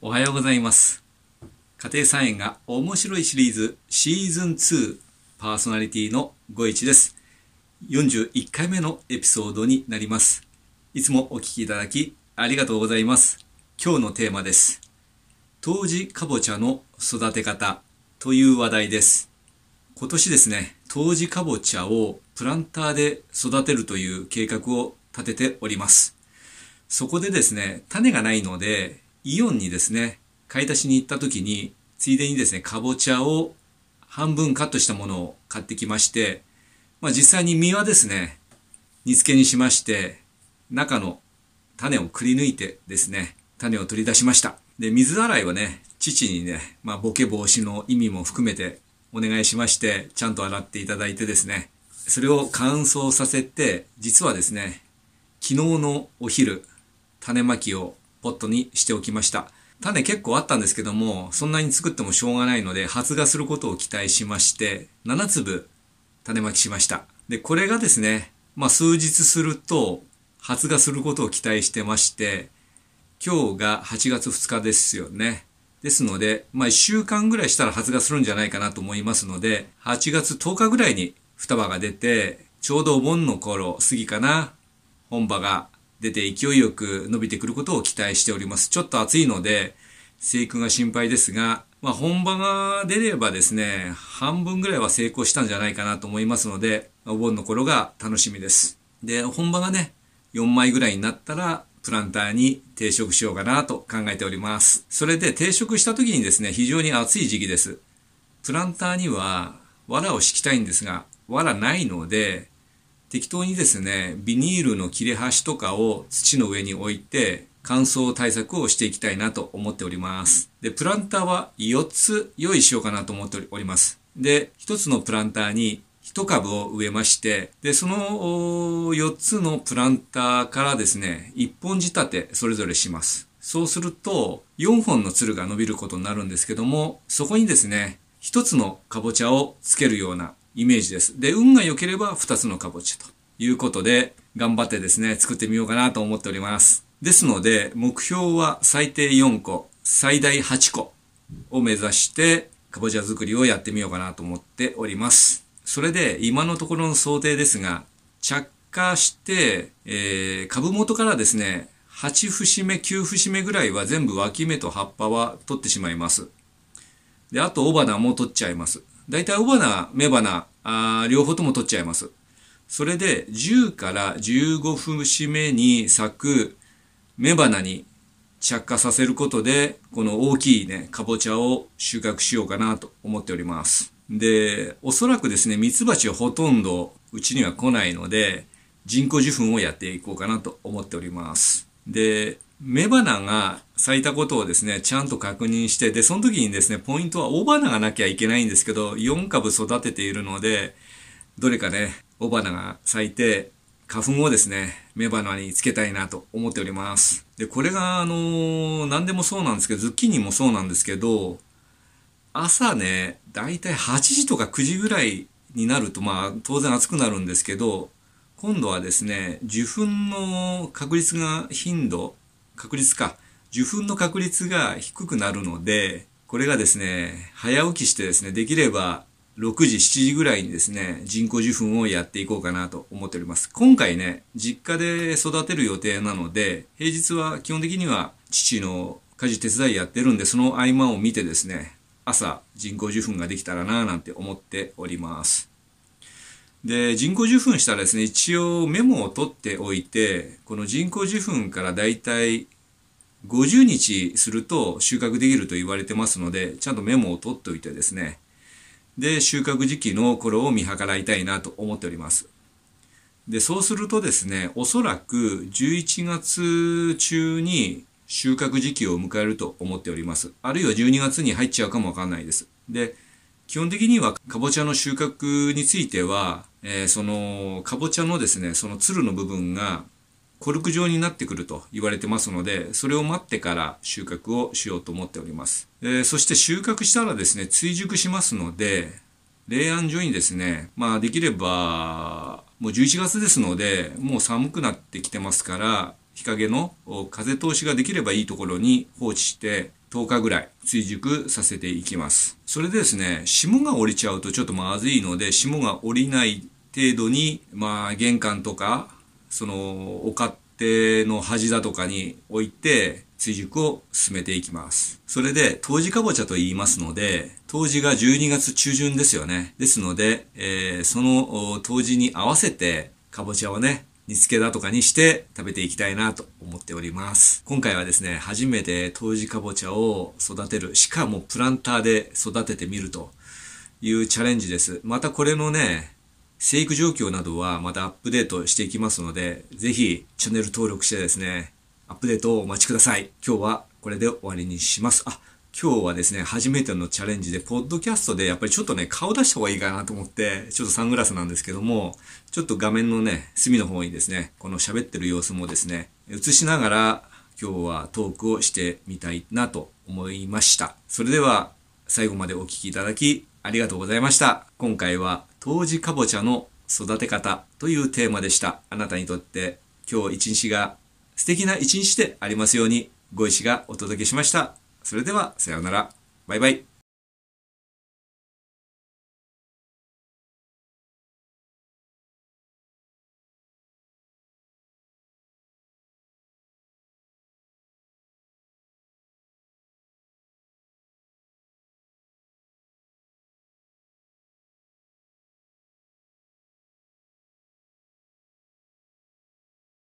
おはようございます。家庭菜園が面白いシリーズシーズン2パーソナリティのご一です。41回目のエピソードになります。いつもお聞きいただきありがとうございます。今日のテーマです。当時かぼちゃの育て方という話題です。今年ですね、当時かぼちゃをプランターで育てるという計画を立てております。そこでですね、種がないので、イオンにですね、買い出しに行った時に、ついでにですね、かぼちゃを半分カットしたものを買ってきまして、まあ実際に実はですね、煮付けにしまして、中の種をくり抜いてですね、種を取り出しました。で、水洗いはね、父にね、まあボケ防止の意味も含めてお願いしまして、ちゃんと洗っていただいてですね、それを乾燥させて、実はですね、昨日のお昼、種まきをポットにしておきました。種結構あったんですけども、そんなに作ってもしょうがないので、発芽することを期待しまして、7粒種まきしました。で、これがですね、まあ数日すると発芽することを期待してまして、今日が8月2日ですよね。ですので、まあ1週間ぐらいしたら発芽するんじゃないかなと思いますので、8月10日ぐらいに双葉が出て、ちょうどお盆の頃過ぎかな、本葉が出て勢いよく伸びてくることを期待しております。ちょっと暑いので、生育が心配ですが、まあ本葉が出ればですね、半分ぐらいは成功したんじゃないかなと思いますので、お盆の頃が楽しみです。で、本葉がね、4枚ぐらいになったら、プランターに定食しようかなと考えております。それで定食した時にですね、非常に暑い時期です。プランターには藁を敷きたいんですが、藁ないので、適当にですね、ビニールの切れ端とかを土の上に置いて、乾燥対策をしていきたいなと思っております。で、プランターは4つ用意しようかなと思っております。で、1つのプランターに1株を植えまして、で、その4つのプランターからですね、1本仕立てそれぞれします。そうすると、4本のつるが伸びることになるんですけども、そこにですね、1つのかぼちゃをつけるようなイメージです。で、運が良ければ2つのかぼちゃということで、頑張ってですね、作ってみようかなと思っております。ですので、目標は最低4個、最大8個を目指して、かぼちゃ作りをやってみようかなと思っております。それで、今のところの想定ですが、着火して、えー、株元からですね、8節目、9節目ぐらいは全部脇芽と葉っぱは取ってしまいます。で、あと雄花も取っちゃいます。だいたい雄花、雌花、両方とも取っちゃいます。それで、10から15節目に咲く雌花に着火させることで、この大きいね、かぼちゃを収穫しようかなと思っております。で、おそらくですね、ミツバチはほとんどうちには来ないので、人工授粉をやっていこうかなと思っております。で、雌花が咲いたことをですね、ちゃんと確認して、で、その時にですね、ポイントは雄花がなきゃいけないんですけど、4株育てているので、どれかね、雄花が咲いて、花粉をですね、雌花につけたいなと思っております。で、これが、あのー何でもそうなんですけど、ズッキーニもそうなんですけど、朝ね、だいたい8時とか9時ぐらいになると、まあ、当然暑くなるんですけど、今度はですね、受粉の確率が頻度、確率か、受粉の確率が低くなるので、これがですね、早起きしてですね、できれば6時、7時ぐらいにですね、人工受粉をやっていこうかなと思っております。今回ね、実家で育てる予定なので、平日は基本的には父の家事手伝いやってるんで、その合間を見てですね、朝人工受粉ができたらなぁなんて思っております。で、人工受粉したらですね、一応メモを取っておいて、この人工受粉からだいたい50日すると収穫できると言われてますので、ちゃんとメモを取っておいてですね、で、収穫時期の頃を見計らいたいなと思っております。で、そうするとですね、おそらく11月中に収穫時期を迎えると思っております。あるいは12月に入っちゃうかもわかんないです。で、基本的にはかぼちゃの収穫については、えーそのかぼちゃのですね、そのつるの部分がコルク状になってくると言われてますので、それを待ってから収穫をしようと思っております。えーそして収穫したらですね、追熟しますので、冷暗所にですね、まあできれば、もう11月ですので、もう寒くなってきてますから、日陰の風通しができればいいところに放置して、10日ぐらい追熟させていきます。それでですね、霜が降りちゃうとちょっとまずいので、霜が降りない程度に、まあ、玄関とか、その、お勝手の端だとかに置いて、追熟を進めていきます。それで、冬至かぼちゃと言いますので、冬至が12月中旬ですよね。ですので、えー、その冬至に合わせて、かぼちゃをね、煮付けだとかにして食べていきたいなと思っております。今回はですね、初めて冬至かぼちゃを育てる、しかもプランターで育ててみるというチャレンジです。またこれのね、生育状況などはまたアップデートしていきますので、ぜひチャンネル登録してですね、アップデートをお待ちください。今日はこれで終わりにします。あ、今日はですね、初めてのチャレンジで、ポッドキャストでやっぱりちょっとね、顔出した方がいいかなと思って、ちょっとサングラスなんですけども、ちょっと画面のね、隅の方にですね、この喋ってる様子もですね、映しながら今日はトークをしてみたいなと思いました。それでは、最後までお聴きいただき、ありがとうございました。今回は、当時かぼちゃの育て方というテーマでした。あなたにとって今日一日が素敵な一日でありますように、ご意志がお届けしました。それでは、さようなら。バイバイ。